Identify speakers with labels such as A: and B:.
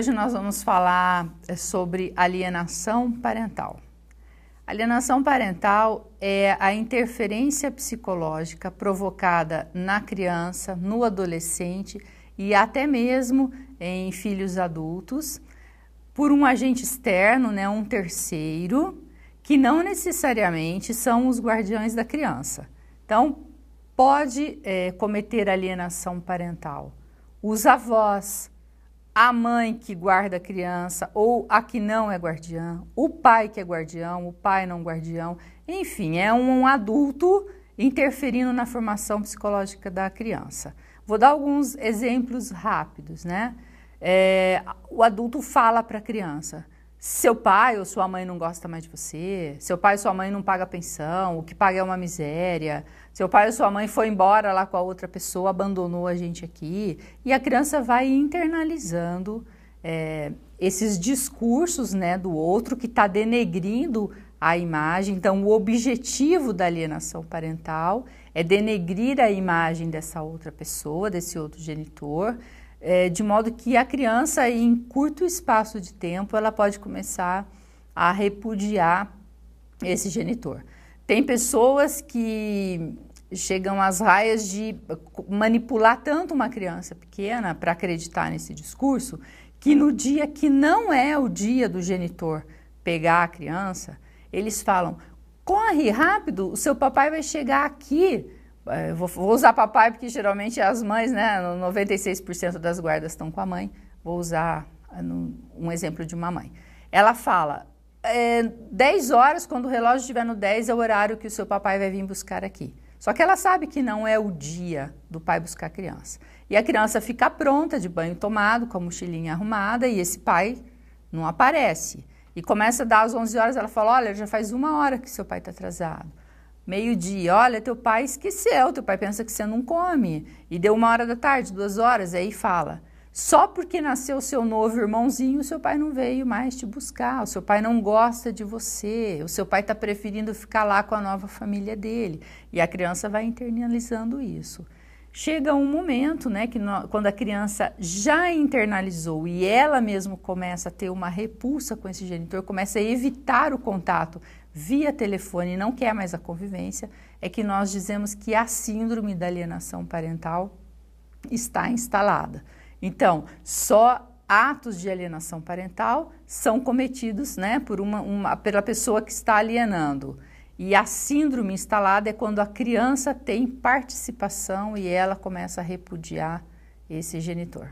A: Hoje nós vamos falar é, sobre alienação parental. Alienação parental é a interferência psicológica provocada na criança, no adolescente e até mesmo em filhos adultos por um agente externo, né, um terceiro, que não necessariamente são os guardiões da criança. Então, pode é, cometer alienação parental os avós, a mãe que guarda a criança ou a que não é guardiã, o pai que é guardião, o pai não guardião, enfim, é um adulto interferindo na formação psicológica da criança. Vou dar alguns exemplos rápidos, né? É, o adulto fala para a criança: seu pai ou sua mãe não gosta mais de você, seu pai ou sua mãe não paga pensão, o que paga é uma miséria, seu pai ou sua mãe foi embora lá com a outra pessoa, abandonou a gente aqui, e a criança vai internalizando é, esses discursos né, do outro que está denegrindo a imagem. Então, o objetivo da alienação parental é denegrir a imagem dessa outra pessoa, desse outro genitor é, de modo que a criança, em curto espaço de tempo, ela pode começar a repudiar esse genitor. Tem pessoas que chegam às raias de manipular tanto uma criança pequena para acreditar nesse discurso, que no dia que não é o dia do genitor pegar a criança, eles falam: corre rápido, o seu papai vai chegar aqui vou, vou, usar papai porque geralmente as mães, né, 96% das guardas estão com a mãe. Vou usar é, um exemplo de uma mãe. Ela fala, é, 10 horas, quando o relógio estiver no 10, é o horário que o seu papai vai vir buscar aqui. Só que ela sabe que não é o dia do pai buscar a criança. E a criança fica pronta, de banho tomado, com a mochilinha arrumada, e esse pai não aparece. E começa a dar às 11 horas, ela fala, olha, já faz uma hora que seu pai está atrasado meio-dia, olha, teu pai esqueceu, teu pai pensa que você não come. E deu uma hora da tarde, duas horas, aí fala. Só porque nasceu seu novo irmãozinho, o seu pai não veio mais te buscar, o seu pai não gosta de você, o seu pai está preferindo ficar lá com a nova família dele. E a criança vai internalizando isso. Chega um momento, né, que no, quando a criança já internalizou e ela mesmo começa a ter uma repulsa com esse genitor, começa a evitar o contato via telefone não quer mais a convivência, é que nós dizemos que a síndrome da alienação parental está instalada. Então, só atos de alienação parental são cometidos né, por uma, uma, pela pessoa que está alienando. E a síndrome instalada é quando a criança tem participação e ela começa a repudiar esse genitor.